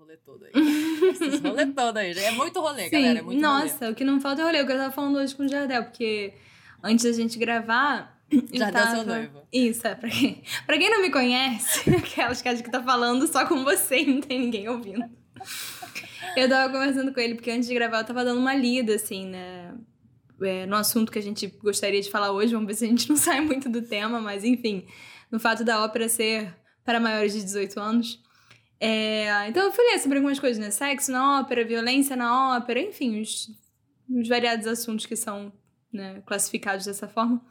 rolê todo aí. Esse rolê todo aí. É muito rolê, Sim, galera. É muito nossa, rolê. o que não falta é rolê. O que eu tava falando hoje com o Jardel, porque antes da gente gravar. Jardel, tava... seu noivo. Isso, é. Pra quem, pra quem não me conhece, aquelas que acha que tá falando só com você e não tem ninguém ouvindo. Eu tava conversando com ele, porque antes de gravar eu tava dando uma lida, assim, né? É, no assunto que a gente gostaria de falar hoje. Vamos ver se a gente não sai muito do tema, mas enfim, no fato da ópera ser para maiores de 18 anos. É, então eu falei sobre algumas coisas, né? Sexo na ópera, violência na ópera, enfim, os, os variados assuntos que são né, classificados dessa forma.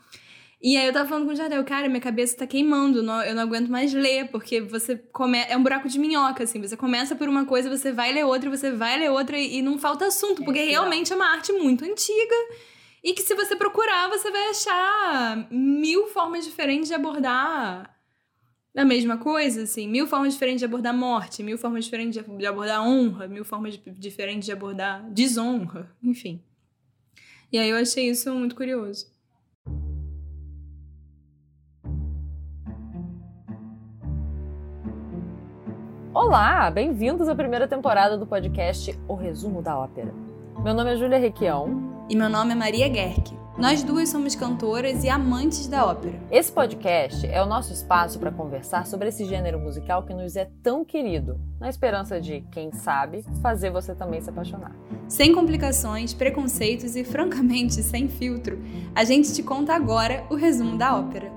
E aí eu tava falando com o Jardel, cara, minha cabeça tá queimando, não- eu não aguento mais ler, porque você come... é um buraco de minhoca, assim, você começa por uma coisa, você vai ler outra, você vai ler outra e, e não falta assunto, porque real. realmente é uma arte muito antiga e que se você procurar, você vai achar mil formas diferentes de abordar a mesma coisa, assim, mil formas diferentes de abordar morte, mil formas diferentes de abordar honra, mil formas de- diferentes de abordar desonra, enfim. E aí eu achei isso muito curioso. Olá, bem-vindos à primeira temporada do podcast O Resumo da Ópera. Meu nome é Júlia Requião. E meu nome é Maria Gerck. Nós duas somos cantoras e amantes da ópera. Esse podcast é o nosso espaço para conversar sobre esse gênero musical que nos é tão querido, na esperança de, quem sabe, fazer você também se apaixonar. Sem complicações, preconceitos e, francamente, sem filtro, a gente te conta agora o resumo da ópera.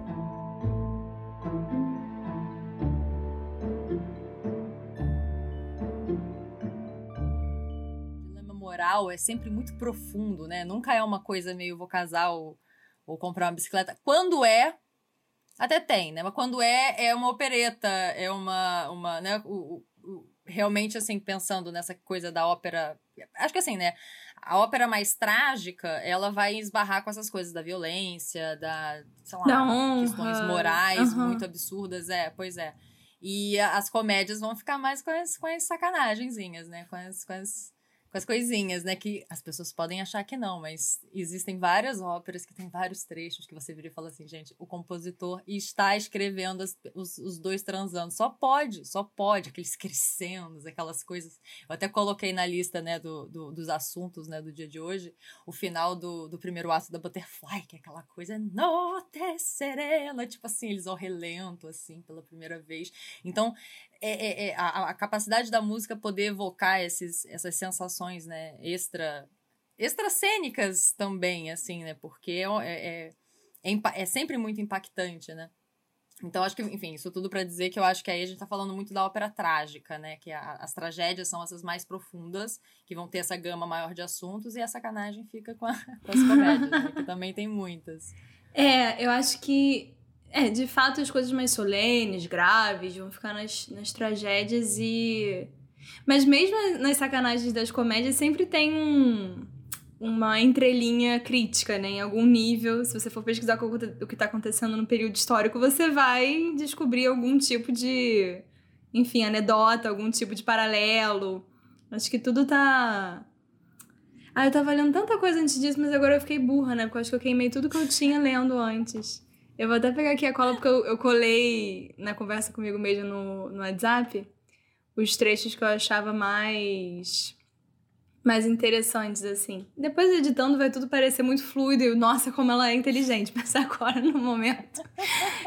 Moral é sempre muito profundo, né? Nunca é uma coisa meio vou casar ou, ou comprar uma bicicleta. Quando é, até tem, né? Mas quando é, é uma opereta, é uma, uma né? O, o- realmente, assim, pensando nessa coisa da ópera... Acho que assim, né? A ópera mais trágica, ela vai esbarrar com essas coisas da violência, da, sei lá, Da questões morais Aham. muito absurdas. É, pois é. E as comédias vão ficar mais com as, com as sacanagenzinhas, né? Com as, com, as, com as coisinhas, né? Que as pessoas podem achar que não, mas existem várias óperas que tem vários trechos que você vira e fala assim, gente, o compositor está escrevendo as- os, os dois transando. Só pode, só pode. Aqueles crescendos, aquelas coisas. Eu até coloquei na lista, né, do, do- dos assuntos, né, do dia de hoje, o final do, do primeiro ato da Butterfly, que é aquela coisa, note serena, tipo assim, eles ao relento, assim, pela primeira vez. Então, é, é- é a, a capacidade da música poder evocar esses, essas sensações, né, extra, extracênicas também, assim, né, porque é, é, é, impa- é sempre muito impactante, né. Então, acho que, enfim, isso tudo pra dizer que eu acho que aí a gente tá falando muito da ópera trágica, né? Que a- as tragédias são essas mais profundas, que vão ter essa gama maior de assuntos, e a sacanagem fica com, a- com as comédias, né? Que também tem muitas. É, eu acho que, é, de fato, as coisas mais solenes, graves, vão ficar nas, nas tragédias e. Mas mesmo nas sacanagens das comédias, sempre tem um, uma entrelinha crítica, né? Em algum nível. Se você for pesquisar o que- o que tá acontecendo no período histórico, você vai descobrir algum tipo de. Enfim, anedota, algum tipo de paralelo. Acho que tudo tá. Ah, eu tava lendo tanta coisa antes disso, mas agora eu fiquei burra, né? Porque eu acho que eu queimei tudo que eu tinha lendo antes. Eu vou até pegar aqui a cola, porque eu, eu colei na conversa comigo mesmo no, no WhatsApp os trechos que eu achava mais. mais interessantes, assim. Depois editando vai tudo parecer muito fluido e, nossa, como ela é inteligente. Mas agora no momento.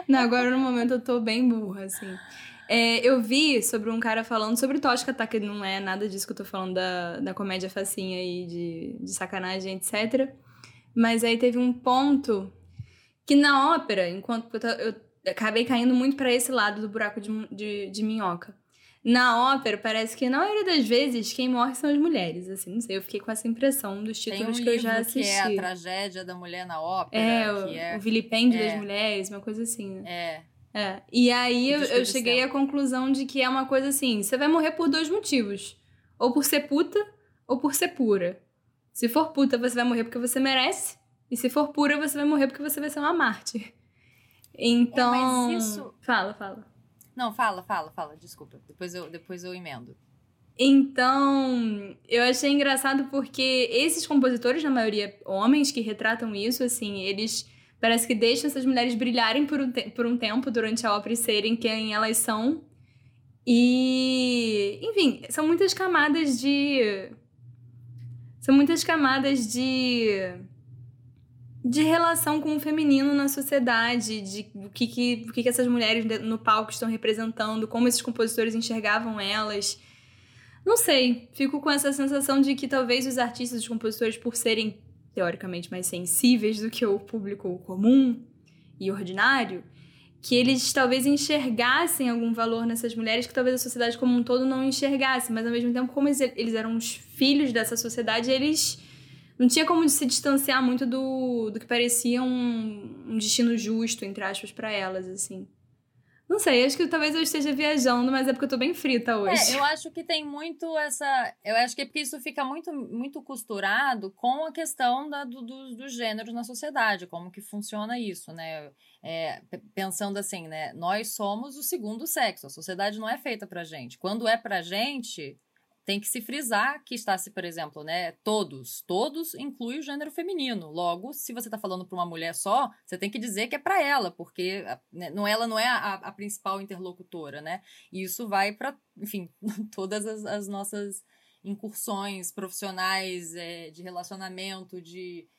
Não, agora no momento eu tô bem burra, assim. É, eu vi sobre um cara falando sobre Tosca, tá? Que não é nada disso que eu tô falando da, da comédia facinha aí, de, de sacanagem, etc. Mas aí teve um ponto que na ópera, enquanto eu, acabei caindo muito pra esse lado do buraco de, de, de minhoca. Na ópera, parece que na maioria das vezes quem morre são as mulheres, assim, não sei, eu fiquei com essa impressão dos Tem um títulos que eu já assisti. que é a tragédia da mulher na ópera, É, o, que é... o vilipêndio é. das mulheres, uma coisa assim, né? É, É. E aí eu, eu cheguei à conclusão de que é uma coisa assim: você vai morrer por dois motivos. Ou por ser puta, ou por ser pura. Se for puta, você vai morrer porque você merece. E se for pura, você vai morrer porque você vai ser uma mártir. Então. É, mas isso- Fala, fala. Não, fala, fala, fala, desculpa. Depois eu, depois eu emendo. Então, eu achei engraçado porque esses compositores, na maioria homens que retratam isso, assim, eles parece que deixam essas mulheres brilharem por um, por um tempo durante a ópera e serem quem elas são. E, enfim, são muitas camadas de. São muitas camadas de. De relação com o feminino na sociedade, de o que, que, o que, que essas mulheres no palco estão representando, como esses compositores enxergavam elas. Não sei, fico com essa sensação de que talvez os artistas, os compositores, por serem teoricamente mais sensíveis do que o público comum e ordinário, que eles talvez enxergassem algum valor nessas mulheres que talvez a sociedade como um todo não enxergasse, mas ao mesmo tempo, como eles, eles eram os filhos dessa sociedade, eles não tinha como se distanciar muito do, do que parecia um, um destino justo, entre aspas, para elas, assim. Não sei, acho que talvez eu esteja viajando, mas é porque eu tô bem frita hoje. É, eu acho que tem muito essa. Eu acho que é porque isso fica muito, muito costurado com a questão da, do, do, dos gêneros na sociedade, como que funciona isso, né? É, pensando assim, né? Nós somos o segundo sexo, a sociedade não é feita pra gente. Quando é pra gente, tem que se frisar que está-se, por exemplo, né, todos, todos inclui o gênero feminino. Logo, se você está falando para uma mulher só, você tem que dizer que é para ela, porque né, não, ela não é a, a, principal interlocutora, né? E isso vai para, enfim, todas as, as, nossas incursões profissionais, é, de relacionamento, de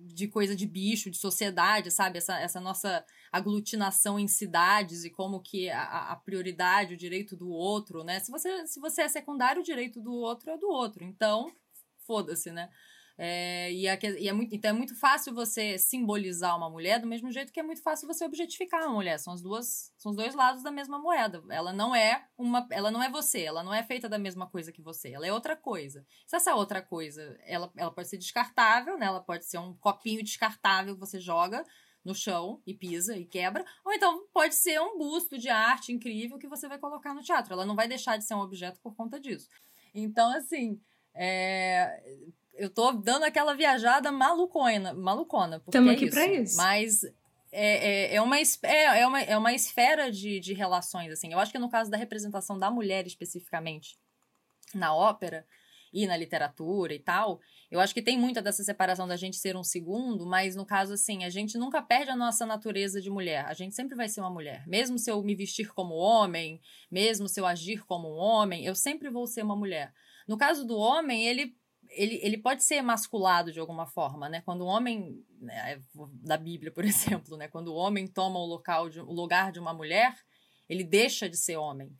de coisa de bicho, de sociedade, sabe? Essa, essa nossa aglutinação em cidades e como que a, a prioridade, o direito do outro, né? Se você, se você é secundário, o direito do outro é do outro. Então, foda-se, né? É, e, é, e é muito, então é muito fácil você simbolizar uma mulher do mesmo jeito que é muito fácil você objetificar uma mulher. São as duas, são os dois lados da mesma moeda. Ela não é uma, ela não é você, ela não é feita da mesma coisa que você, ela é outra coisa. Se essa outra coisa, ela, ela pode ser descartável, né? Ela pode ser um copinho descartável que você joga no chão e pisa e quebra, ou então pode ser um busto de arte incrível que você vai colocar no teatro. Ela não vai deixar de ser um objeto por conta disso. Então, assim, é, eu tô dando aquela viajada malucona, malucona. Estamos é aqui isso. pra isso. Mas é, é, é, uma, é, é, uma, é uma esfera de, de relações, assim. Eu acho que no caso da representação da mulher especificamente na ópera e na literatura e tal, eu acho que tem muita dessa separação da gente ser um segundo, mas no caso, assim, a gente nunca perde a nossa natureza de mulher. A gente sempre vai ser uma mulher. Mesmo se eu me vestir como homem, mesmo se eu agir como um homem, eu sempre vou ser uma mulher. No caso do homem, ele ele, ele pode ser masculado de alguma forma, né? Quando o homem, né, da Bíblia, por exemplo, né? Quando o homem toma o, local de, o lugar de uma mulher, ele deixa de ser homem.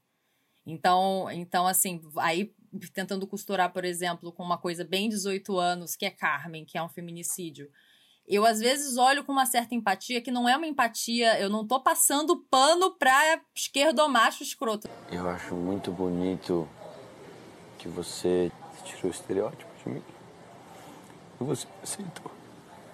Então, então assim, aí tentando costurar, por exemplo, com uma coisa bem 18 anos, que é Carmen, que é um feminicídio. Eu às vezes olho com uma certa empatia, que não é uma empatia, eu não tô passando pano pra esquerdomacho escroto. Eu acho muito bonito que você tirou o estereótipo E você aceitou.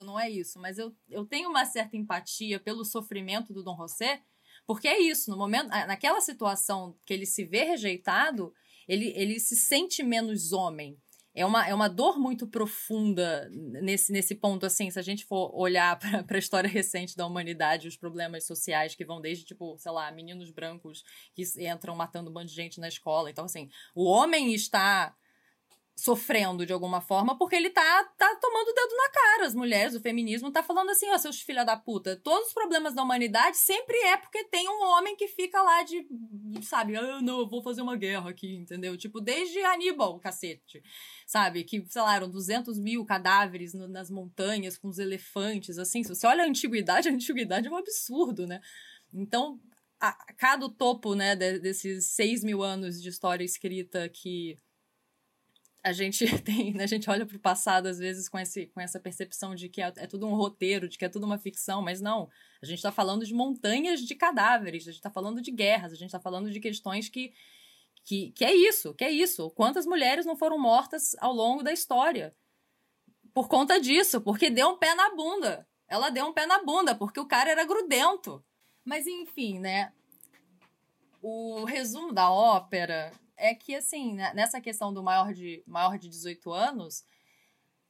Não é isso, mas eu, eu tenho uma certa empatia pelo sofrimento do Dom José, porque é isso, no momento, naquela situação que ele se vê rejeitado, ele, ele se sente menos homem. É uma, é uma dor muito profunda nesse, nesse ponto, assim, se a gente for olhar para a história recente da humanidade, os problemas sociais que vão desde, tipo, sei lá, meninos brancos que entram matando um monte de gente na escola. Então, assim, o homem está sofrendo de alguma forma, porque ele tá, tá tomando o dedo na cara. As mulheres, o feminismo tá falando assim, ó, seus filha da puta, todos os problemas da humanidade sempre é porque tem um homem que fica lá de, sabe, ah, não, vou fazer uma guerra aqui, entendeu? Tipo, desde Aníbal, cacete, sabe? Que, sei lá, eram 200 mil cadáveres no, nas montanhas com os elefantes, assim. Se você olha a antiguidade, a antiguidade é um absurdo, né? Então, a, cada topo, né, de, desses 6 mil anos de história escrita que a gente tem, né, a gente olha para o passado às vezes com, esse, com essa percepção de que é, é, tudo um roteiro, de que é tudo uma ficção, mas não. A gente está falando de montanhas de cadáveres, a gente está falando de guerras, a gente está falando de questões que, que, que é isso, que é isso. Quantas mulheres não foram mortas ao longo da história? Por conta disso, porque deu um pé na bunda. Ela deu um pé na bunda, porque o cara era grudento. Mas enfim, né? O resumo da ópera é que, assim, né, nessa questão do maior de, maior de 18 anos,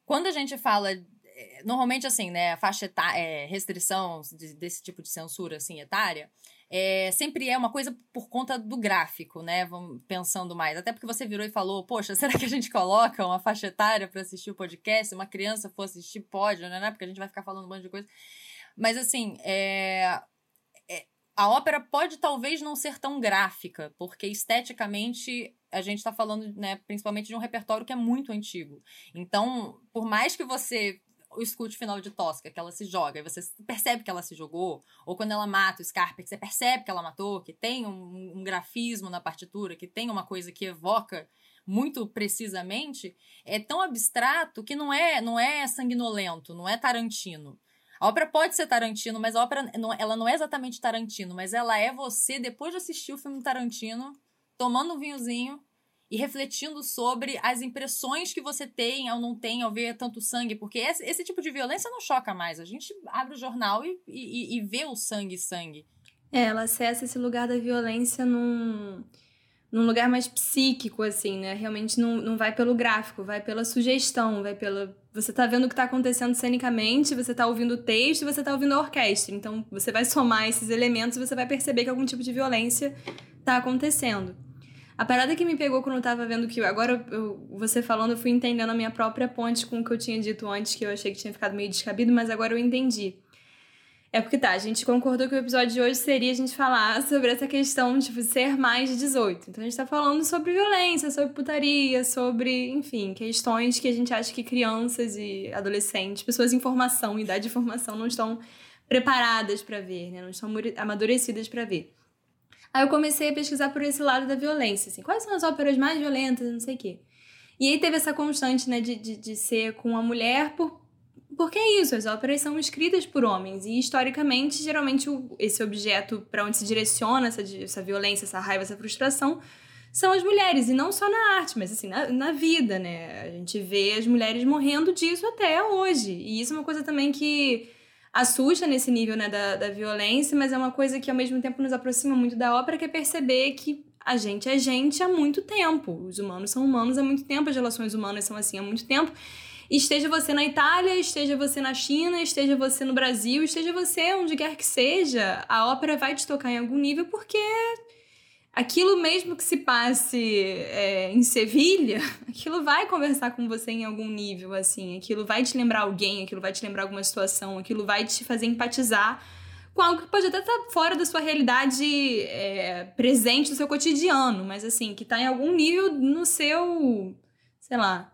quando a gente fala eh, normalmente assim, né, faixa etária, é, restrição de, desse tipo de censura assim etária, é, sempre é uma coisa por conta do gráfico, né? Vamos pensando mais. Até porque você virou e falou, poxa, será que a gente coloca uma faixa etária para assistir o podcast? Se uma criança for assistir, pode, né? Porque a gente vai ficar falando um monte de coisa. Mas assim, é, a ópera pode talvez não ser tão gráfica, porque esteticamente a gente está falando, né, principalmente de um repertório que é muito antigo. Então, por mais que você escute o final de Tosca, que ela se joga, e você percebe que ela se jogou, ou quando ela mata o Scarpa, que você percebe que ela matou, que tem um, um grafismo na partitura, que tem uma coisa que evoca muito precisamente, é tão abstrato que não é, não é sanguinolento, não é Tarantino. A ópera pode ser Tarantino, mas a ópera não, ela não é exatamente Tarantino, mas ela é você depois de assistir o filme Tarantino, tomando um vinhozinho e refletindo sobre as impressões que você tem ou não tem ao ver tanto sangue, porque esse, esse tipo de violência não choca mais. A gente abre o jornal e, e, e vê o sangue sangue. É, ela acessa esse lugar da violência num, num lugar mais psíquico, assim, né? Realmente não, não vai pelo gráfico, vai pela sugestão, vai pela. Você tá vendo o que tá acontecendo cenicamente, você tá ouvindo o texto você tá ouvindo a orquestra. Então você vai somar esses elementos e você vai perceber que algum tipo de violência tá acontecendo. A parada que me pegou quando eu tava vendo que. Agora, eu, você falando, eu fui entendendo a minha própria ponte com o que eu tinha dito antes, que eu achei que tinha ficado meio descabido, mas agora eu entendi. É porque tá, a gente concordou que o episódio de hoje seria a gente falar sobre essa questão de tipo, ser mais de 18. Então a gente tá falando sobre violência, sobre putaria, sobre, enfim, questões que a gente acha que crianças e adolescentes, pessoas em formação, idade de formação, não estão preparadas para ver, né? Não estão amadurecidas para ver. Aí eu comecei a pesquisar por esse lado da violência, assim, quais são as óperas mais violentas, não sei o quê. E aí teve essa constante, né, de, de, de ser com a mulher, por, porque é isso, as óperas são escritas por homens, e historicamente, geralmente, o, esse objeto para onde se direciona essa, essa violência, essa raiva, essa frustração, são as mulheres, e não só na arte, mas assim, na, na vida, né? A gente vê as mulheres morrendo disso até hoje. E isso é uma coisa também que assusta nesse nível né, da, da violência, mas é uma coisa que ao mesmo tempo nos aproxima muito da ópera, que é perceber que a gente é gente há muito tempo. Os humanos são humanos há muito tempo, as relações humanas são assim há muito tempo. Esteja você na Itália, esteja você na China, esteja você no Brasil, esteja você onde quer que seja, a ópera vai te tocar em algum nível porque aquilo mesmo que se passe é, em Sevilha, aquilo vai conversar com você em algum nível, assim. Aquilo vai te lembrar alguém, aquilo vai te lembrar alguma situação, aquilo vai te fazer empatizar com algo que pode até estar tá fora da sua realidade é, presente, do seu cotidiano, mas assim, que está em algum nível no seu, sei lá,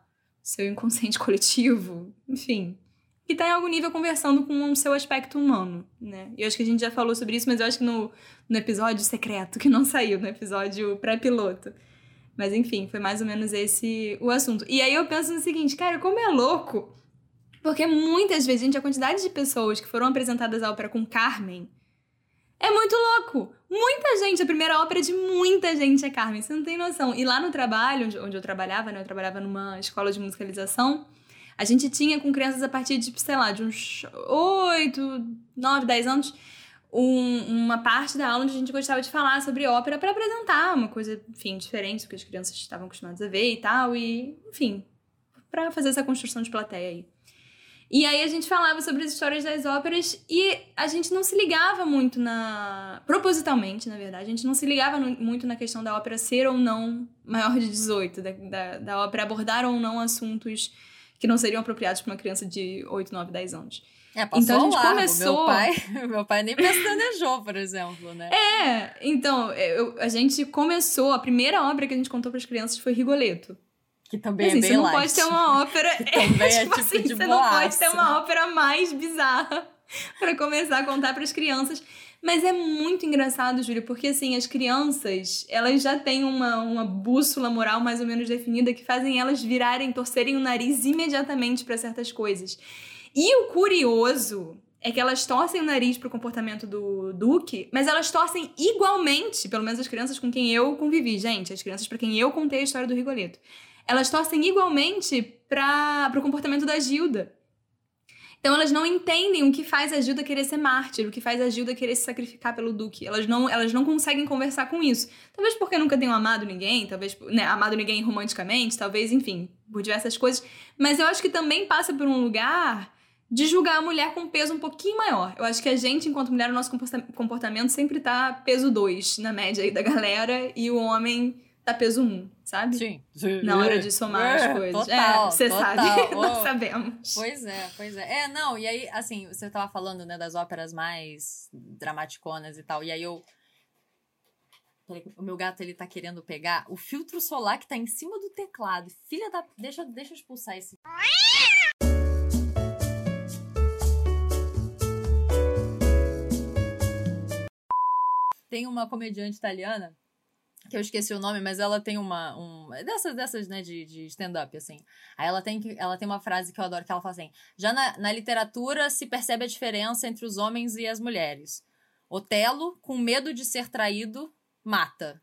seu inconsciente coletivo, enfim que está em algum nível conversando com o seu aspecto humano, né? E eu acho que a gente já falou sobre isso, mas eu acho que no, no episódio secreto, que não saiu, no episódio pré-piloto. Mas enfim, foi mais ou menos esse o assunto. E aí eu penso no seguinte, cara, como é louco, porque muitas vezes, gente, a quantidade de pessoas que foram apresentadas à ópera com Carmen é muito louco. Muita gente, a primeira ópera de muita gente é Carmen, você não tem noção. E lá no trabalho, onde eu trabalhava, né? Eu trabalhava numa escola de musicalização. A gente tinha com crianças a partir de, sei lá, de uns 8, 9, 10 anos, um, uma parte da aula onde a gente gostava de falar sobre ópera para apresentar uma coisa, enfim, diferente do que as crianças estavam acostumadas a ver e tal, e, enfim, para fazer essa construção de plateia aí. E aí a gente falava sobre as histórias das óperas e a gente não se ligava muito na. propositalmente, na verdade, a gente não se ligava no, muito na questão da ópera ser ou não maior de 18, da, da, da ópera abordar ou não assuntos que não seriam apropriados para uma criança de 8, 9, 10 anos. É, então a gente largo. começou. Meu pai, meu pai nem pestanejou, por exemplo, né? É, então, eu, a gente começou, a primeira obra que a gente contou para as crianças foi Rigoletto. Que também assim, é bem Você não light. pode ter uma ópera. também é, tipo, tipo assim, Você boaço. não pode ter uma ópera mais bizarra para começar a contar para as crianças. Mas é muito engraçado, Júlia, porque assim, as crianças, elas já têm uma, uma bússola moral mais ou menos definida que fazem elas virarem, torcerem o nariz imediatamente para certas coisas. E o curioso é que elas torcem o nariz pro comportamento do Duque, mas elas torcem igualmente, pelo menos as crianças com quem eu convivi, gente, as crianças para quem eu contei a história do Rigoletto. Elas torcem igualmente para pro comportamento da Gilda. Então elas não entendem o que faz a Gilda querer ser mártir, o que faz a Gilda querer se sacrificar pelo Duque. Elas não, elas não conseguem conversar com isso. Talvez porque nunca tenham amado ninguém, talvez, né, amado ninguém romanticamente, talvez, enfim, por diversas coisas. Mas eu acho que também passa por um lugar de julgar a mulher com peso um pouquinho maior. Eu acho que a gente, enquanto mulher, o nosso comportamento sempre tá peso 2 na média aí da galera, e o homem tá peso um, sabe? Sim. Na hora de somar as coisas. Total, é, você sabe. Oh. Nós sabemos. Pois é, pois é. É, não, e aí, assim, você tava falando, né, das óperas mais dramaticonas e tal, e aí eu. Peraí, o meu gato, ele tá querendo pegar o filtro solar que tá em cima do teclado. Filha da. Deixa, deixa eu expulsar esse. Tem uma comediante italiana que eu esqueci o nome, mas ela tem uma. Um, dessas, dessas, né, de, de stand-up, assim. Aí ela tem, ela tem uma frase que eu adoro, que ela fala assim: já na, na literatura se percebe a diferença entre os homens e as mulheres. Otelo, com medo de ser traído, mata.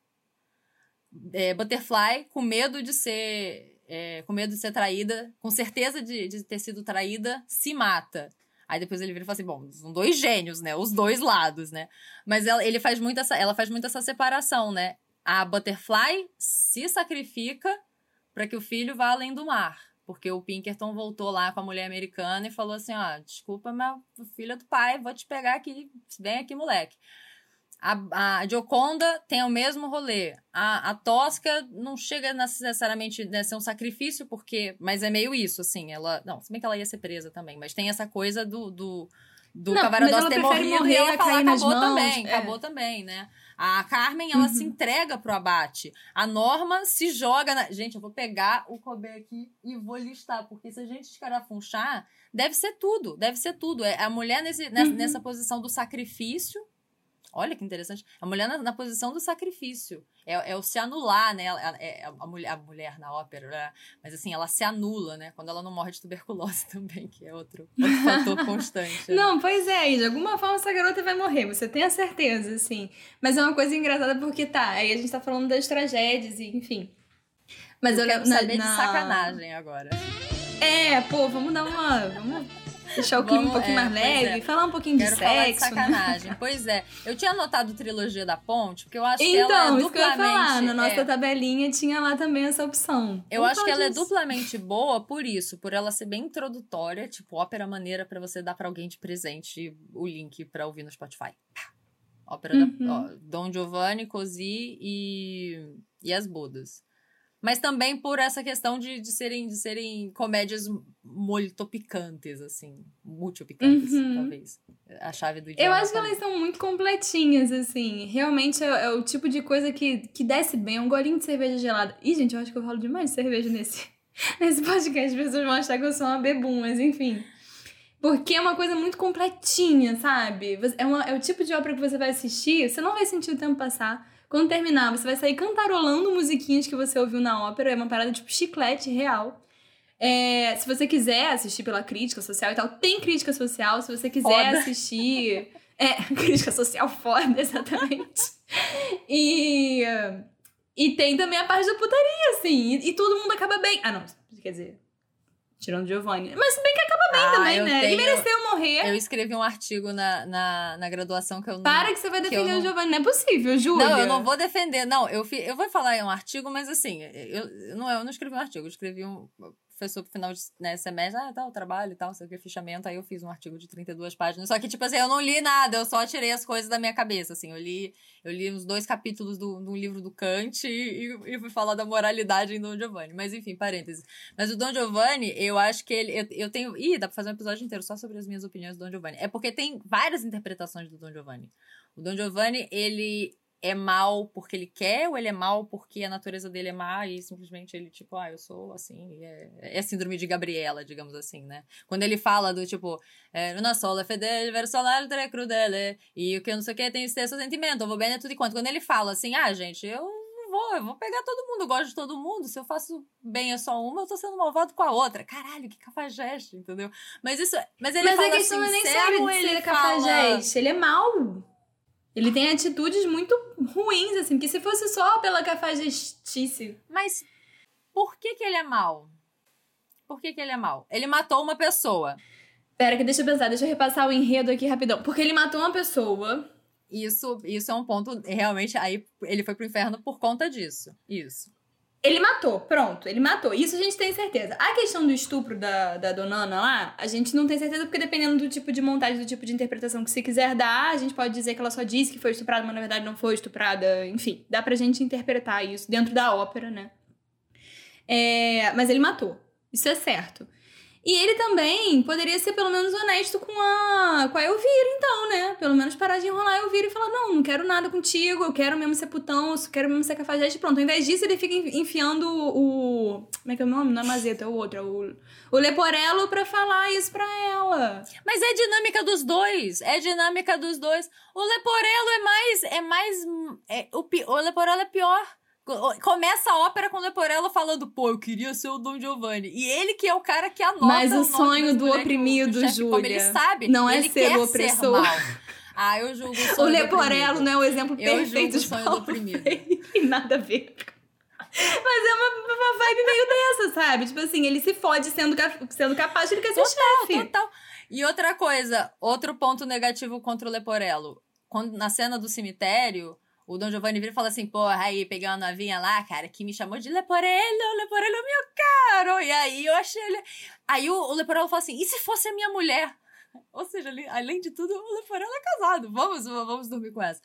É, Butterfly, com medo de ser. é, com medo de ser traída, com certeza de, de ter sido traída, se mata. Aí depois ele vira e fala assim: bom, são dois gênios, né? Os dois lados, né? Mas ela, ele faz muito essa, ela faz muito essa separação, né? A Butterfly se sacrifica para que o filho vá além do mar. Porque o Pinkerton voltou lá com a mulher americana e falou assim: ó, desculpa, meu filho do pai, vou te pegar aqui, vem aqui, moleque. A, a Gioconda tem o mesmo rolê. A, a Tosca não chega necessariamente a ser um sacrifício, porque. Mas é meio isso, assim. Ela. Não, se bem que ela ia ser presa também, mas tem essa coisa do. do do Cavaradós mas ela ter morrido morrer e ela falar, acabou mãos, também, é. acabou também, né? A Carmen, ela se entrega pro abate. A Norma se joga na... Gente, eu vou pegar o Kobe aqui e vou listar, porque se a gente escarafunchar, deve ser tudo, deve ser tudo. É a mulher nesse, nessa, Uhum. nessa posição do sacrifício. Olha que interessante. A mulher na, na posição do sacrifício. É, é o se anular, né? A, é a, mulher, a mulher na ópera, né? mas assim, ela se anula, né? Quando ela não morre de tuberculose também, que é outro, outro fator constante. né? Não, pois é, e de alguma forma essa garota vai morrer, você tem a certeza, assim. Mas é uma coisa engraçada porque tá, aí a gente tá falando das tragédias e enfim. Mas eu eu, quero na- saber de na- sacanagem agora. É, pô, vamos dar uma. Vamos deixar o clima um Vamos, pouquinho é, mais leve, é. falar um pouquinho Quero de falar de sexo. né? sacanagem. Pois é. Eu tinha anotado Trilogia da Ponte, porque eu acho que ela Então, é isso que eu ia duplamente... falar, na nossa é, tabelinha tinha lá também essa opção. eu Vamos acho que falar ela é disso. duplamente boa por isso, por ela ser bem introdutória, tipo, ópera maneira pra você dar pra alguém de presente o link pra ouvir no Spotify. Ópera Uhum. da ó, Dom Giovanni, Così e, e As Bodas. Mas também por essa questão de, de, serem, de serem comédias muito picantes, assim. Muito picantes, Uhum. talvez. A chave do Eu idioma acho que elas são muito completinhas, assim. Realmente é, é o tipo de coisa que, que desce bem. Um golinho de cerveja gelada. Ih, gente, eu acho que eu falo demais de cerveja nesse, nesse podcast. As pessoas vão achar que eu sou uma bebum, mas enfim. Porque é uma coisa muito completinha, sabe? É, uma- é o tipo de ópera que você vai assistir, você não vai sentir o tempo passar. Quando terminar, você vai sair cantarolando musiquinhas que você ouviu na ópera. É uma parada tipo chiclete real. É, se você quiser assistir pela crítica social e tal, tem crítica social. Se você quiser Foda. assistir. É, crítica social foda, exatamente. e. E tem também a parte da putaria, assim. E, e todo mundo acaba bem. Ah, não. Quer dizer. Tirando Giovanni. Mas se bem que bem Ah, também, né? tenho- Ele mereceu morrer. Eu escrevi um artigo na, na, na graduação que eu não. Para que você vai defender não- o Giovanni. Não é possível, Júlia. Não, eu não vou defender. Não, eu, fi, eu vou falar em um artigo, mas assim, eu não, eu não escrevi um artigo, eu escrevi um. Professor pro final de né, semestre, ah, tá, o trabalho e tal, sei o que, fichamento. Aí eu fiz um artigo de 32 páginas. Só que, tipo assim, eu não li nada, eu só tirei as coisas da minha cabeça, assim. Eu li, eu li uns dois capítulos do, do livro do Kant e, e fui falar da moralidade em Dom Giovanni. Mas enfim, parênteses. Mas o Dom Giovanni, eu acho que ele. Eu, eu tenho. Ih, dá pra fazer um episódio inteiro só sobre as minhas opiniões do Dom Giovanni. É porque tem várias interpretações do Dom Giovanni. O Dom Giovanni, ele é mal porque ele quer ou ele é mal porque a natureza dele é má e simplesmente ele, tipo, ah, eu sou assim. É, é a síndrome de Gabriela, digamos assim, né? Quando ele fala do tipo, é, una sola fedele verso l'altra crudele e o que eu não sei o que tem stesso sentimento, eu vou bem é tudo e quanto. Quando ele fala assim, ah, gente, eu não vou, eu vou pegar todo mundo, eu gosto de todo mundo, se eu faço bem é só uma, eu tô sendo malvado com a outra. Caralho, que cafajeste, entendeu? Mas isso, mas ele Mas fala a questão não é nem sobre ele ser fala... cafajeste. Ele é mau. Ele tem atitudes muito ruins, assim. Porque se fosse só pela cafajestice... Mas por que que ele é mal? Por que que ele é mal? Ele matou uma pessoa. Pera, que deixa eu pensar. Deixa eu repassar o enredo aqui rapidão. Porque ele matou uma pessoa... Isso, isso é um ponto, realmente, aí ele foi pro inferno por conta disso. Isso. Ele matou, pronto, ele matou. Isso a gente tem certeza. A questão do estupro da, da Donana lá, a gente não tem certeza, porque dependendo do tipo de montagem, do tipo de interpretação que se quiser dar, a gente pode dizer que ela só disse que foi estuprada, mas na verdade não foi estuprada. Enfim, dá pra gente interpretar isso dentro da ópera, né? É, mas ele matou. Isso é certo. E ele também poderia ser pelo menos honesto com a, com a Elvira, então, né? Pelo menos parar de enrolar a Elvira e falar: não, não quero nada contigo, eu quero mesmo ser putão, eu quero mesmo ser cafajeste. Pronto, ao invés disso, ele fica enfiando o. Como é que é o nome? Não é Mazeta, é o outro, é o, o Leporello pra falar isso pra ela. Mas é dinâmica dos dois. É dinâmica dos dois. O Leporello é mais. É mais. É, o, o Leporello é pior. Começa a ópera com o Leporello falando, pô, eu queria ser o Dom Giovanni. E ele que é o cara que anota Mas o, o sonho do oprimido, Júlia. Como ele sabe, não é ser o opressor. Ser ah, eu julgo o sonho O Leporello não é o exemplo eu perfeito de sonho do oprimido. E nada a ver. Mas é uma, uma vibe meio dessa, sabe? Tipo assim, ele se fode sendo, sendo capaz, ele quer ser total, chefe. Total. E outra coisa, outro ponto negativo contra o Leporello. Quando, na cena do cemitério, o Dom Giovanni vira e fala assim, porra, aí peguei uma novinha lá, cara, que me chamou de Leporello, Leporello é meu caro. E aí eu achei ele... Aí o, o Leporello fala assim, e se fosse a minha mulher? Ou seja, além de tudo, o Leporello é casado. Vamos, vamos dormir com essa.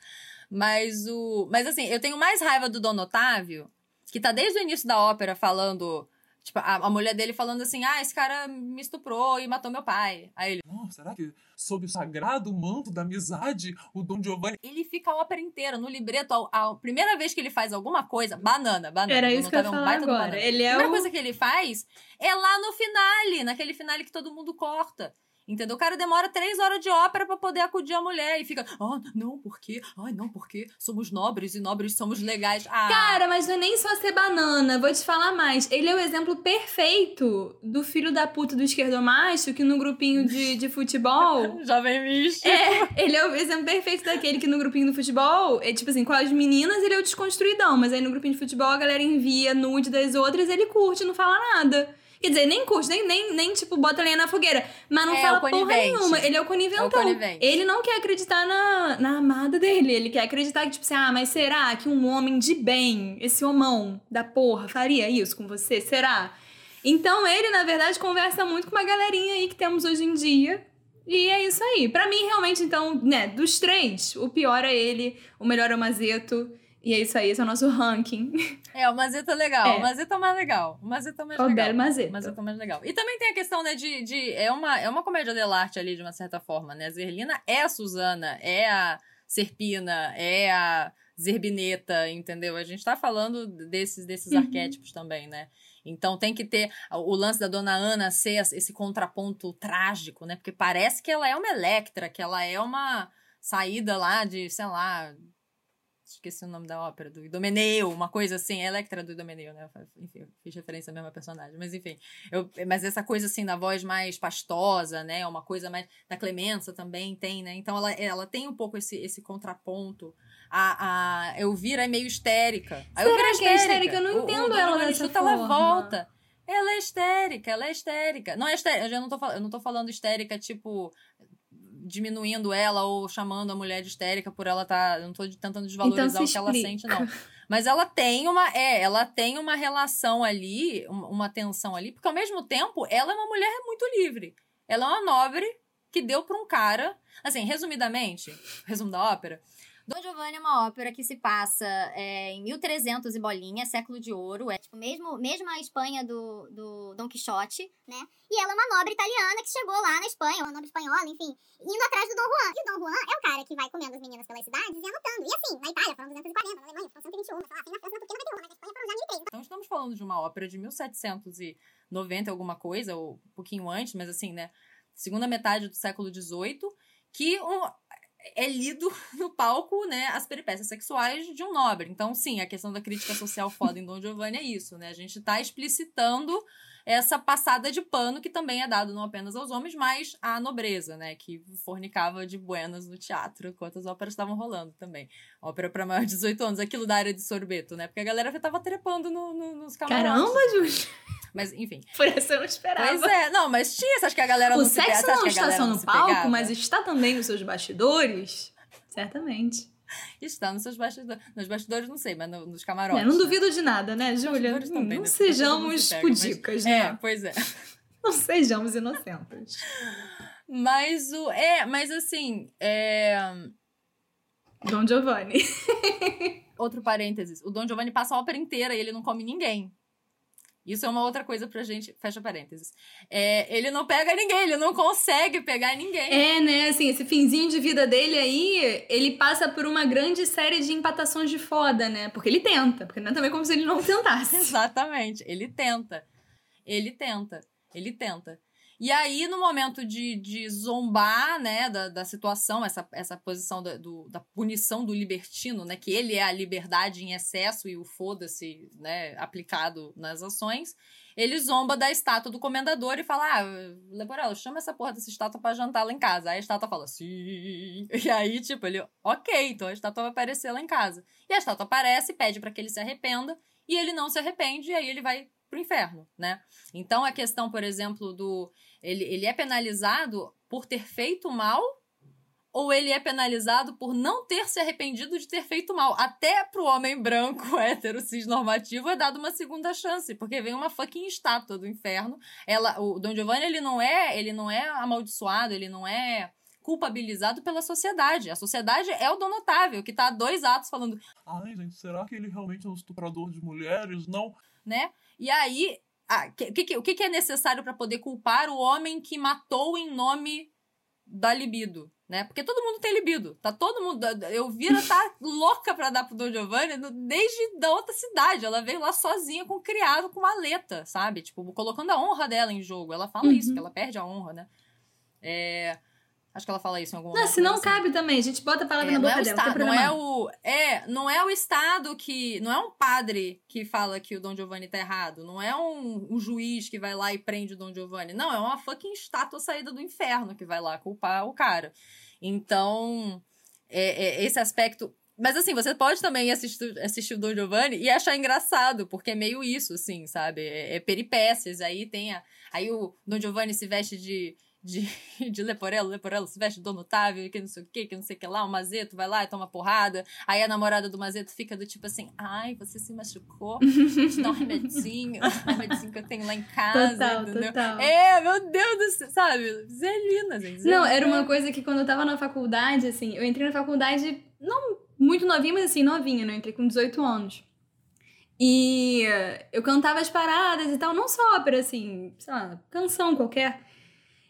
Mas o... Mas assim, eu tenho mais raiva do Dom Otávio, que tá desde o início da ópera falando... Tipo, a, a mulher dele falando assim, ah, esse cara me estuprou e matou meu pai. Aí ele... Oh, será que sob o sagrado manto da amizade, o Dom Giovanni... Ele fica a ópera inteira, no libreto, a, a primeira vez que ele faz alguma coisa, banana, banana. Era isso que eu ia falar agora. Ele é a primeira o... coisa que ele faz é lá no finale, naquele finale que todo mundo corta. Entendeu? O cara demora três horas de ópera para poder acudir a mulher e fica, ah, não, por quê? Ai, não, porque somos nobres e nobres somos legais. Ah. Cara, mas não é nem só ser banana, vou te falar mais. Ele é o exemplo perfeito do filho da puta do esquerdomacho que no grupinho de, de futebol. Jovem misto. É, ele é o exemplo perfeito daquele que no grupinho do futebol, é tipo assim, com as meninas ele é o desconstruidão, mas aí no grupinho de futebol a galera envia nude das outras ele curte, não fala nada. Quer dizer, nem curte, nem, nem, nem tipo, bota lenha na fogueira. Mas não É, fala porra nenhuma. Ele é o coniventão. É o conivente. Ele não quer acreditar na, na amada dele. Ele quer acreditar que, tipo assim, ah, mas será que um homem de bem, esse homão da porra, faria isso com você? Será? Então ele, na verdade, conversa muito com uma galerinha aí que temos hoje em dia. E é isso aí. Pra mim, realmente, então, né, dos três, o pior é ele, o melhor é o Mazeto. E é isso aí, esse é o nosso ranking. É, o Mazeta é legal. É. O Mazeta é mais legal. O Mazeta é mais O legal. belo. O Mazeta é mais legal. E também tem a questão, né, de... de é, uma, é uma comédia dell'arte ali, de uma certa forma, né? A Zerlina é a Susana, é a Serpina, é a Zerbineta, entendeu? A gente tá falando desses, desses Uhum. arquétipos também, né? Então tem que ter o lance da Dona Ana ser esse contraponto trágico, né? Porque parece que ela é uma Electra, que ela é uma saída lá de, sei lá, esqueci o nome da ópera, do Idomeneu, uma coisa assim, Electra do Idomeneu, né? Enfim, fiz referência à mesma personagem, mas enfim. Eu, mas essa coisa assim, na voz mais pastosa, né? Uma coisa mais. Da Clemença também tem, né? Então ela, ela tem um pouco esse, esse contraponto. A, a Elvira é meio histérica. A Será Elvira é que é histérica? Eu não O- o entendo Dom ela dessa Schuster, ela forma. volta. Ela é histérica, ela é histérica. Não é histérica, eu não tô, eu não tô falando histérica, tipo, diminuindo ela ou chamando a mulher de histérica por ela tá. Não tô tentando desvalorizar Então o que ela sente, não. Mas ela tem uma. É, ela tem uma relação ali, um- uma tensão ali, porque ao mesmo tempo ela é uma mulher muito livre. Ela é uma nobre que deu pra um cara. Assim, resumidamente, resumo da ópera. Dom Giovanni é uma ópera que se passa é, em 1300 e bolinha, século de ouro. É tipo mesmo, mesmo a Espanha do, do Dom Quixote, né? E ela é uma nobre italiana que chegou lá na Espanha, uma nobre espanhola, enfim, indo atrás do Dom Juan. E o Dom Juan é o cara que vai comendo as meninas pelas cidades e anotando. E assim, na Itália foram 240, na Alemanha foram 121, sei lá, assim, na França não porque 91, mas na Espanha foram já 1003. Então estamos falando de uma ópera de 1790 alguma coisa, ou um pouquinho antes, mas assim, né? Segunda metade do século XVIII, que um- é lido no palco, né, as peripécias sexuais de um nobre. Então, sim, a questão da crítica social foda em Dom Giovanni é isso, né? A gente tá explicitando essa passada de pano que também é dado não apenas aos homens, mas à nobreza, né? Que fornicava de buenas no teatro, enquanto as óperas estavam rolando também. Ópera para maior de 18 anos, aquilo da área de sorbeto, né? Porque a galera já tava trepando no, no- nos camarotes. Caramba, Júlia. Mas, enfim. Por essa eu não esperava. Pois é, não, mas tinha, você acha que a galera O não se sexo você acha não está só não no palco, pegava? mas está também nos seus bastidores? Certamente. Está nos seus bastidores. Nos bastidores, não sei, mas no- nos camarotes. É, não né? duvido de nada, né, Júlia? Também, Não né? Sejamos se pega, mas- pudicas, É, né? pois é. Não sejamos inocentes. Mas o. É, mas assim. É... Dom Giovanni. Outro parênteses. O Dom Giovanni passa a ópera inteira e ele não come ninguém. Isso é uma outra coisa pra gente. Fecha parênteses. É, ele não pega ninguém, ele não consegue pegar ninguém. É, né, assim, esse finzinho de vida dele aí, ele passa por uma grande série de empatações de foda, né? Porque ele tenta, porque não é também como se ele não tentasse. Exatamente. Ele tenta. Ele tenta. Ele tenta. E aí, no momento de, de zombar, né, da, da situação, essa, essa posição da, do, da punição do libertino, né, que ele é a liberdade em excesso e o foda-se, né, aplicado nas ações, ele zomba da estátua do comendador e fala, ah, Leporello, chama essa porra dessa estátua pra jantar lá em casa. Aí a estátua fala, sim. E aí, tipo, ele, ok, então a estátua vai aparecer lá em casa. E a estátua aparece, pede para que ele se arrependa, e ele não se arrepende, e aí ele vai pro inferno, né? Então a questão, por exemplo, do ele, ele é penalizado por ter feito mal ou ele é penalizado por não ter se arrependido de ter feito mal. Até pro homem branco, hétero, cis normativo, é dado uma segunda chance, porque vem uma fucking estátua do inferno. Ela, o Don Giovanni, ele não é, ele não é amaldiçoado, ele não é culpabilizado pela sociedade. A sociedade é o Dom Otávio, que tá há dois atos falando, Ai, gente, será que ele realmente é um estuprador de mulheres? Não. né? E aí, ah, que- que- o que, é necessário para poder culpar o homem que matou em nome da libido, né? Porque todo mundo tem libido. Tá todo mundo. Eu vira tá louca pra dar pro Don Giovanni desde da outra cidade. Ela veio lá sozinha com o criado, com maleta, sabe? Tipo, colocando a honra dela em jogo. Ela fala isso, Uhum. que ela perde a honra, né? É. Acho que ela fala isso em algum Não, momento. se não assim. cabe também, a gente bota a palavra É, na não, boca é o dela, não Estado, não problema é o é, não é o Estado que. Não é um padre que fala que o Dom Giovanni tá errado. Não é um, um juiz que vai lá e prende o Dom Giovanni. Não, é uma fucking estátua saída do inferno que vai lá culpar o cara. Então, é, é, esse aspecto. Mas assim, você pode também assistir, assistir o Don Giovanni e achar engraçado, porque é meio isso, assim, sabe? É, é peripécias. Aí tem a. Aí o Don Giovanni se veste de. De, de Leporello, Leporello se veste de Don Otávio, que não sei o que, que não sei o que lá, o Mazeto vai lá e toma porrada. Aí a namorada do Mazeto fica do tipo assim: ai, você se machucou? Te dar um remedinho, um remedinho que eu tenho lá em casa. Total, entendeu? total. É, meu Deus do céu, sabe? Zelina, gente. Não, Zelina. era uma coisa que quando eu tava na faculdade, assim, eu entrei na faculdade, não muito novinha, mas assim, novinha, né? Eu entrei com 18 anos. E eu cantava as paradas e tal, não só ópera, assim, sei lá, canção qualquer.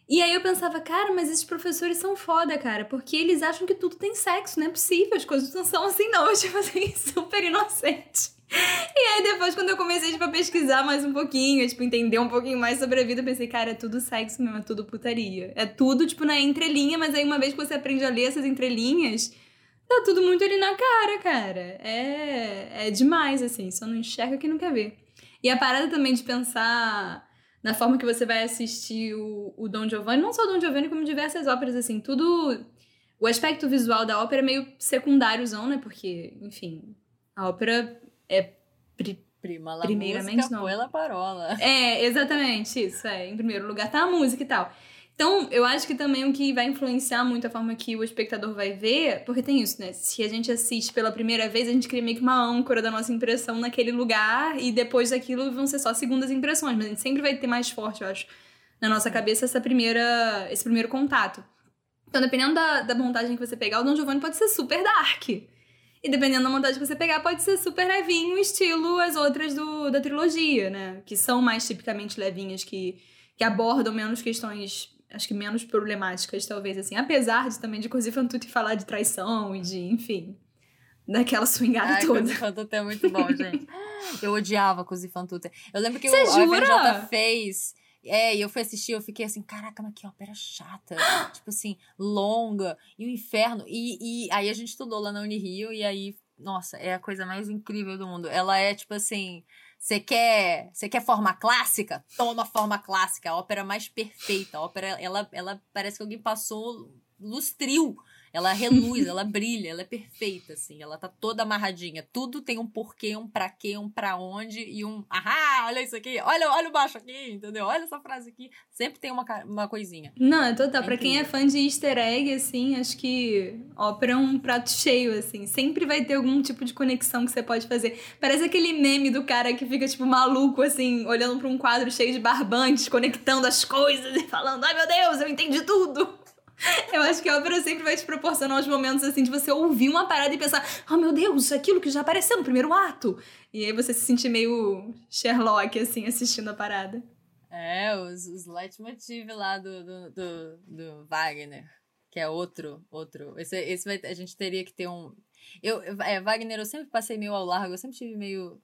E aí eu pensava, cara, mas esses professores são foda, cara, porque eles acham que tudo tem sexo, não é possível, as coisas não são assim, não. Eu, tipo assim, super inocente. E aí depois, quando eu comecei, tipo, a pesquisar mais um pouquinho, tipo, entender um pouquinho mais sobre a vida, eu pensei, cara, é tudo sexo mesmo, é tudo putaria. É tudo, tipo, na entrelinha, mas aí uma vez que você aprende a ler essas entrelinhas, tá tudo muito ali na cara, cara. É, é demais, assim, só não enxerga quem não quer ver. E a parada também de pensar na forma que você vai assistir o, o Don Giovanni, não só o Don Giovanni, como diversas óperas, assim, tudo... O aspecto visual da ópera é meio secundáriozão, né? Porque, enfim, a ópera é pri- Prima la Primeiramente, música, não. poi la parola. É, exatamente, isso. É. Em primeiro lugar tá a música e tal. Então, eu acho que também o que vai influenciar muito a forma que o espectador vai ver, porque tem isso, né? Se a gente assiste pela primeira vez, a gente cria meio que uma âncora da nossa impressão naquele lugar, e depois daquilo vão ser só segundas impressões, mas a gente sempre vai ter mais forte, eu acho, na nossa cabeça essa primeira, esse primeiro contato. Então, dependendo da, da montagem que você pegar, o Don Giovanni pode ser super dark. E dependendo da montagem que você pegar, pode ser super levinho, estilo as outras do, da trilogia, né? Que são mais tipicamente levinhas, que, que abordam menos questões, acho que menos problemáticas, talvez, assim. Apesar de também de Così fan tutte falar de traição e de, enfim, daquela swingada Ai, toda. Cosi fan tutte é muito bom, gente. Eu odiava Cosi fan tutte. Eu lembro que Você o jura? AVJ fez... É, e eu fui assistir, eu fiquei assim, caraca, mas que ópera chata. tipo assim, longa. E o inferno. E, e aí a gente estudou lá na Unirio, e aí, nossa, é a coisa mais incrível do mundo. Ela é, tipo assim... Você quer, você quer forma clássica? Toma forma clássica, a ópera mais perfeita. A ópera, ela, ela parece que alguém passou lustril Ela reluz, ela brilha, ela é perfeita, assim. Ela tá toda amarradinha. Tudo tem um porquê, um pra quê, um pra onde e um. Ah, olha isso aqui, olha, olha o baixo aqui, entendeu? Olha essa frase aqui. Sempre tem uma, uma coisinha. Não, é total. É pra quem é fã de easter egg, assim, acho que ópera é um prato cheio, assim. Sempre vai ter algum tipo de conexão que você pode fazer. Parece aquele meme do cara que fica, tipo, maluco, assim, olhando pra um quadro cheio de barbantes, conectando as coisas e falando, ai meu Deus, eu entendi tudo. Eu acho que a ópera sempre vai te proporcionar os momentos, assim, de você ouvir uma parada e pensar, oh meu Deus, aquilo que já apareceu no primeiro ato. E aí você se sentir meio Sherlock, assim, assistindo a parada. É, os, os leitmotiv lá do, do, do, do Wagner, que é outro, outro. Esse, esse vai, a gente teria que ter um. Eu, é, Wagner, eu sempre passei meio ao largo, eu sempre tive meio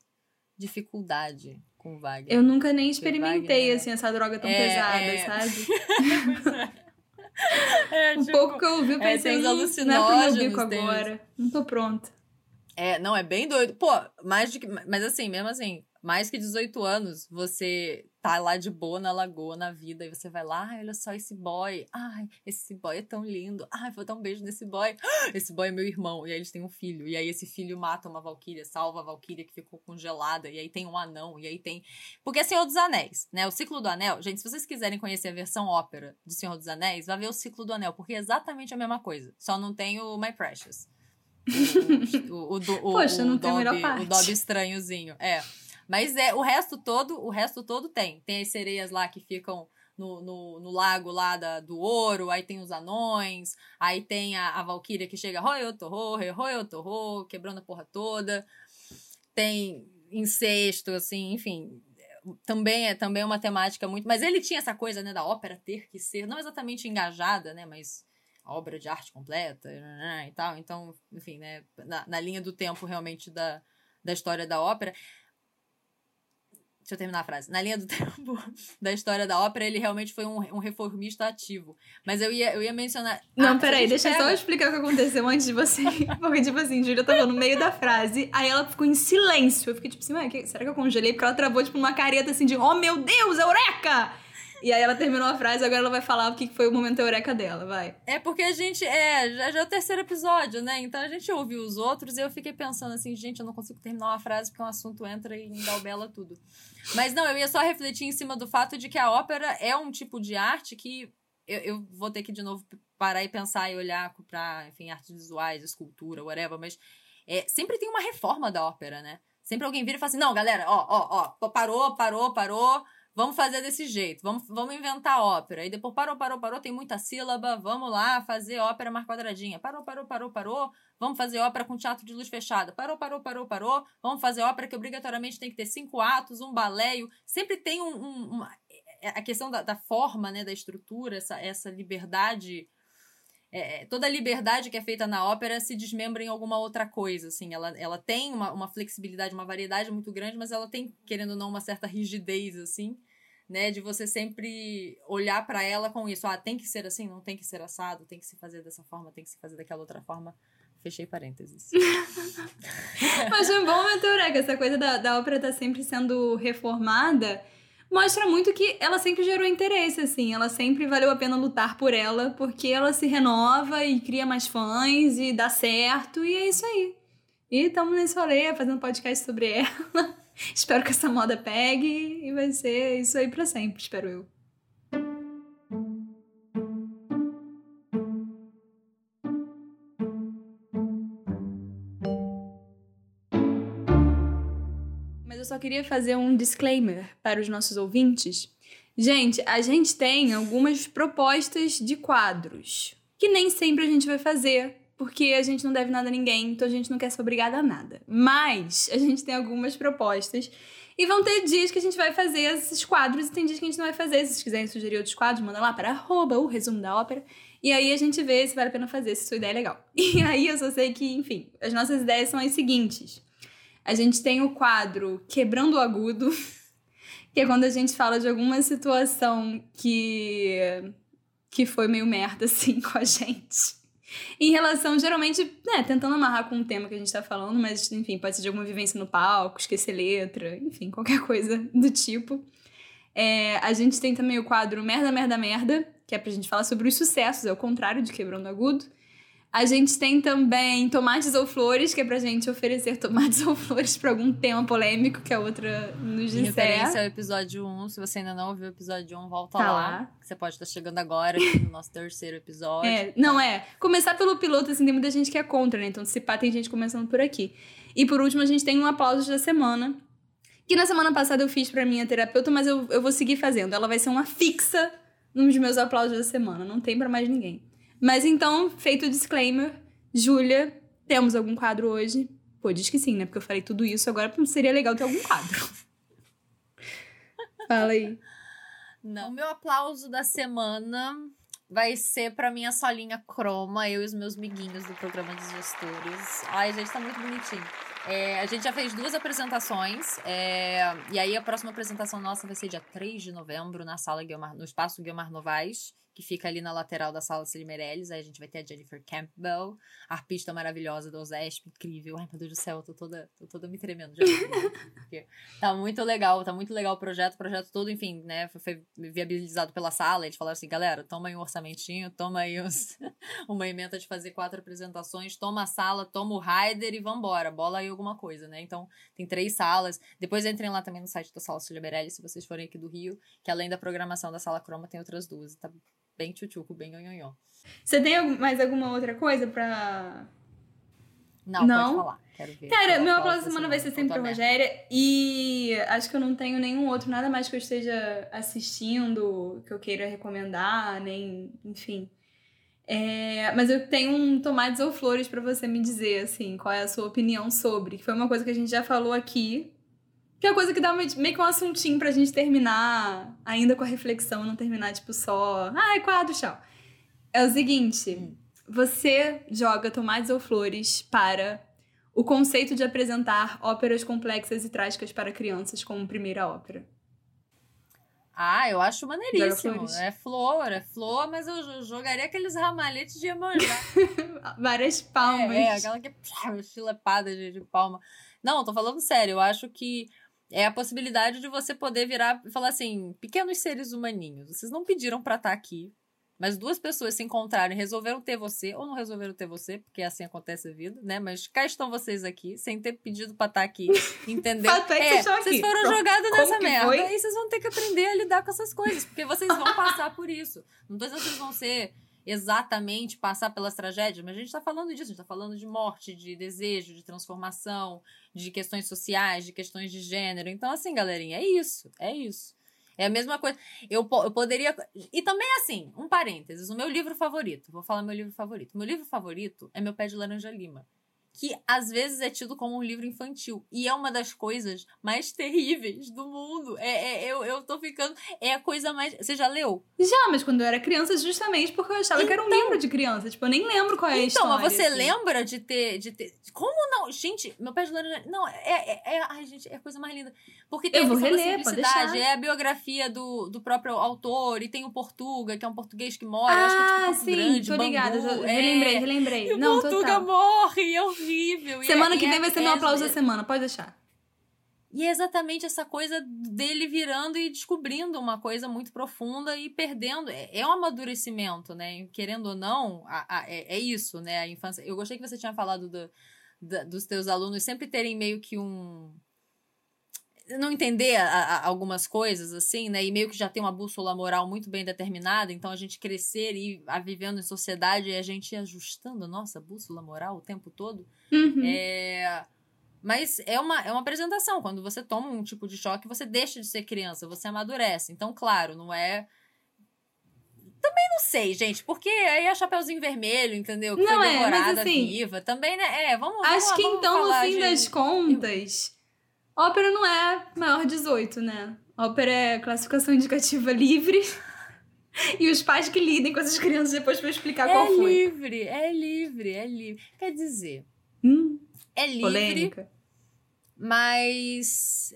dificuldade com o Wagner. Eu nunca nem experimentei, Wagner- assim, essa droga tão É, pesada, é. sabe? É, Um tipo, pouco que eu ouvi, eu é, pensei, tem os "Hum, não é pro meu alucinógenos, bico tem agora. Não tô pronta. É, não, é bem doido. Pô, mais de que. Mas assim, mesmo assim, mais que 18 anos, você tá lá de boa na lagoa, na vida, e você vai lá, ai, olha só esse boy. Ai, esse boy é tão lindo. Ai, vou dar um beijo nesse boy. Esse boy é meu irmão. E aí eles têm um filho. E aí esse filho mata uma valquíria, salva a valquíria que ficou congelada. E aí tem um anão. E aí tem. Porque é Senhor dos Anéis, né? O ciclo do anel. Gente, se vocês quiserem conhecer a versão ópera de Senhor dos Anéis, vai ver o ciclo do anel, porque é exatamente a mesma coisa. Só não tem o My Precious. O, o, o, o, Poxa, o não tem a melhor parte. O Dobby estranhozinho. É. Mas é, o resto todo, o resto todo tem. Tem as sereias lá que ficam no, no, no lago lá da, do ouro, aí tem os anões, aí tem a, a Valkyria que chega, roi, torro, roi, torro, quebrando a porra toda. Tem incesto, assim, enfim. Também é, também é uma temática muito. Mas ele tinha essa coisa, né, da ópera ter que ser, não exatamente engajada, né, mas a obra de arte completa né, e tal. Então, enfim, né, na, na linha do tempo realmente da, da história da ópera. Deixa eu terminar a frase. Na linha do tempo da história da ópera, ele realmente foi um, um reformista ativo. Mas eu ia, eu ia mencionar. Não, Ah, se a peraí, deixa eu só pega- explicar o que aconteceu antes de você. Porque, tipo assim, Júlia tava no meio da frase, aí ela ficou em silêncio. Eu fiquei tipo assim, será que eu congelei? Porque ela travou, tipo, numa careta assim de, oh meu Deus, eureka! E aí ela terminou a frase, agora ela vai falar o que foi o momento eureka dela, vai. É porque a gente. É, já, já é o terceiro episódio, né? Então a gente ouviu os outros e eu fiquei pensando assim, gente, eu não consigo terminar uma frase porque um assunto entra e engabela tudo. Mas não, eu ia só refletir em cima do fato de que a ópera é um tipo de arte que eu, eu vou ter que de novo parar e pensar e olhar pra, enfim, artes visuais, escultura, whatever, mas é, sempre tem uma reforma da ópera, né? Sempre alguém vira e fala assim: não, galera, ó, ó, ó, parou, parou, parou. Vamos fazer desse jeito, vamos, vamos inventar ópera. E depois parou, parou, parou, tem muita sílaba, vamos lá fazer ópera mais quadradinha. Parou, parou, parou, parou, vamos fazer ópera com teatro de luz fechada. Parou, parou, parou, parou, vamos fazer ópera que obrigatoriamente tem que ter cinco atos, um baléio. Sempre tem um, um- uma. A questão da, da forma, né, da estrutura, essa, essa liberdade. É, toda a liberdade que é feita na ópera se desmembra em alguma outra coisa, assim. Ela, ela tem uma, uma flexibilidade, uma variedade muito grande, mas ela tem, querendo ou não, uma certa rigidez, assim né, de você sempre olhar pra ela com isso, ah, tem que ser assim, não tem que ser assado, tem que se fazer dessa forma, tem que se fazer daquela outra forma. Fechei parênteses. Mas foi um bom eureka. Essa coisa da, da ópera tá sempre sendo reformada mostra muito que ela sempre gerou interesse, assim. Ela sempre valeu a pena lutar por ela, porque ela se renova e cria mais fãs e dá certo, e é isso aí. E estamos nesse rolê, fazendo podcast sobre ela. espero que essa moda pegue e vai ser isso aí pra sempre, espero eu. Eu só queria fazer um disclaimer para os nossos ouvintes. Gente, a gente tem algumas propostas de quadros que nem sempre a gente vai fazer, porque a gente não deve nada a ninguém, então a gente não quer ser obrigada a nada. Mas a gente tem algumas propostas e vão ter dias que a gente vai fazer esses quadros e tem dias que a gente não vai fazer. Se vocês quiserem sugerir outros quadros, manda lá para arroba o resumo da ópera. E aí a gente vê se vale a pena fazer, se sua ideia é legal. E aí eu só sei que, enfim, as nossas ideias são as seguintes. A gente tem o quadro Quebrando o Agudo, que é quando a gente fala de alguma situação que, que foi meio merda, assim, com a gente. Em relação, geralmente, né, tentando amarrar com o tema que a gente tá falando, mas, enfim, pode ser de alguma vivência no palco, esquecer letra, enfim, qualquer coisa do tipo. É, a gente tem também o quadro Merda, Merda, Merda, que é pra gente falar sobre os sucessos, é o contrário de Quebrando Agudo. A gente tem também Tomates ou Flores, que é pra gente oferecer tomates ou flores pra algum tema polêmico que a outra nos Em referência disser. ao episódio 1, se você ainda não ouviu o episódio 1, volta Tá lá. lá. Você pode estar chegando agora aqui no nosso terceiro episódio. É, não é. Começar pelo piloto, assim, tem muita gente que é contra, né? Então, se pá, tem gente começando por aqui. E por último, a gente tem um aplauso da semana. Que na semana passada eu fiz pra minha terapeuta, mas eu, eu vou seguir fazendo. Ela vai ser uma fixa nos meus aplausos da semana. Não tem pra mais ninguém. Mas então, feito o disclaimer, Júlia, temos algum quadro hoje? Pô, diz que sim, né? Porque eu falei tudo isso, agora seria legal ter algum quadro. Fala aí. Não. O meu aplauso da semana vai ser pra minha solinha croma, eu e os meus miguinhos do programa dos gestores. Ai, gente, tá muito bonitinho. É, a gente já fez duas apresentações, é, e aí a próxima apresentação nossa vai ser dia 3 de novembro na sala Guilmar, no espaço Guilmar Novaes, que fica ali na lateral da sala Celi Meirelles. Aí a gente vai ter a Jennifer Campbell, arpista maravilhosa do OSESP, incrível. Ai, meu Deus do céu, eu tô toda, tô toda me tremendo já. Tá muito legal, tá muito legal o projeto. O projeto todo, enfim, né, foi, viabilizado pela sala. Eles falaram assim, galera, toma aí um orçamentinho, toma aí os, uma emenda de fazer quatro apresentações, toma a sala, toma o rider e vambora, bola aí alguma coisa, né? Então, tem três salas. Depois entrem lá também no site da Sala Cília Berelli, se vocês forem aqui do Rio, que além da programação da Sala Croma, tem outras duas. Tá bem tchutchuco, bem nhonhonhon. Você tem mais alguma outra coisa pra Não, Não. pode falar. Quero ver. Cara, meu aplauso da semana vai ser sempre pra. Rogéria. E acho que eu não tenho nenhum outro, nada mais que eu esteja assistindo, que eu queira recomendar, nem. Enfim. É, mas eu tenho um tomates ou flores pra você me dizer, assim, qual é a sua opinião sobre. Que foi uma coisa que a gente já falou aqui. Que é uma coisa que dá meio que um assuntinho pra gente terminar, ainda com a reflexão, não terminar, tipo, só. Ai, quadro, tchau. É o seguinte: você joga tomates ou flores para o conceito de apresentar óperas complexas e trágicas para crianças como primeira ópera. Ah, eu acho maneiríssimo. É flor, é flor, mas eu jo- jogaria aqueles ramalhetes de Iemanjá. Várias palmas. É, é, aquela que é chilepada de, de palma. Não, tô falando sério. Eu acho que é a possibilidade de você poder virar e falar assim: pequenos seres humaninhos, vocês não pediram pra estar aqui. Mas duas pessoas se encontraram e resolveram ter você, ou não resolveram ter você, porque assim acontece a vida, né? Mas cá estão vocês aqui, sem ter pedido pra estar aqui, entendeu? É que vocês aqui. Foram Pronto. jogados Como nessa merda. foi? E vocês vão ter que aprender a lidar com essas coisas, porque vocês vão passar por isso. Não tô dizendo que vocês vão ser exatamente passar pelas tragédias, mas a gente tá falando disso, a gente tá falando de morte, de desejo, de transformação, de questões sociais, de questões de gênero. Então, assim, galerinha, é isso, é isso. É a mesma coisa. Eu, eu poderia. E também, assim, um parênteses: o meu livro favorito. Vou falar meu livro favorito. Meu livro favorito é Meu Pé de Laranja Lima. Que às vezes é tido como um livro infantil. E é uma das coisas mais terríveis do mundo. É, é- eu, eu tô ficando. É a coisa mais. Você já leu? Já, mas quando eu era criança, justamente porque eu achava que era um livro de criança. Tipo, eu nem lembro qual é a Então, história. mas você assim. lembra de ter, de ter. Como não? Gente, meu pé de laranja. Não, é, é, é- Ai, gente, é a coisa mais linda. Porque tem Eu a vou reler, simplicidade, é a biografia do, do próprio autor, e tem o Portuga, que é um português que mora, eu acho que é tipo Ah, Campo sim, Grande, tô ligada. Bangu, já- é. Relembrei, relembrei. E o Não, Portuga total. morre, é horrível. Semana é- que e vem é- vai ser é- meu aplauso da semana, pode deixar. e é exatamente essa coisa dele virando e descobrindo uma coisa muito profunda e perdendo. É, é um amadurecimento, né? Querendo ou não, a- a- é, é isso, né? A infância. Eu gostei que você tinha falado do- da- dos teus alunos sempre terem meio que um. Não entender a- a- algumas coisas, assim, né? E meio que já tem uma bússola moral muito bem determinada. Então a gente crescer e ir a vivendo em sociedade e a gente ir ajustando a nossa bússola moral o tempo todo. Uhum. É, Mas é uma, é uma apresentação. Quando você toma um tipo de choque, você deixa de ser criança, você amadurece. Então, claro, não é. Também não sei, gente, porque aí é Chapeuzinho Vermelho, entendeu? Que Não foi é, mas assim, viva. Também, né? É, vamos Acho vamos- que vamos então, no fim de- das contas, ópera não é maior 18, né? Ópera é classificação indicativa livre. E os pais que lidem com essas crianças depois pra explicar É qual foi. livre, é livre, é livre. Quer dizer, Hum, é livre, polêmica. mas.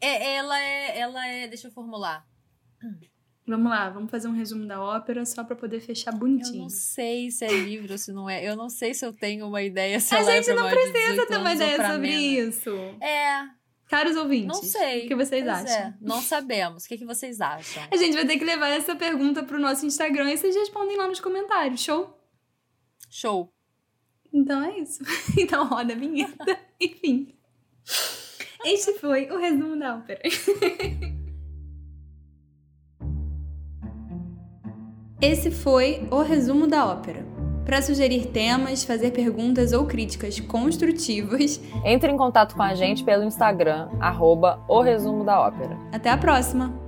É, ela é. Ela é. Deixa eu formular. Vamos lá, vamos fazer um resumo da ópera só pra poder fechar Eu bonitinho. não sei se é livre ou se não é. Eu não sei se eu tenho uma ideia se A é gente pra não precisa 18 ter uma ideia sobre menos. isso. É, Caros ouvintes, não sei. o que vocês Pois acham? é, não sabemos. O que, que vocês acham? A gente vai ter que levar essa pergunta pro nosso Instagram e vocês respondem lá nos comentários, show? Show. Então é isso. Então roda a vinheta. Enfim. Este foi o resumo da ópera. Esse foi o resumo da ópera. Para sugerir temas, fazer perguntas ou críticas construtivas, Entre em contato com a gente pelo Instagram, arroba o resumo da ópera. até a próxima!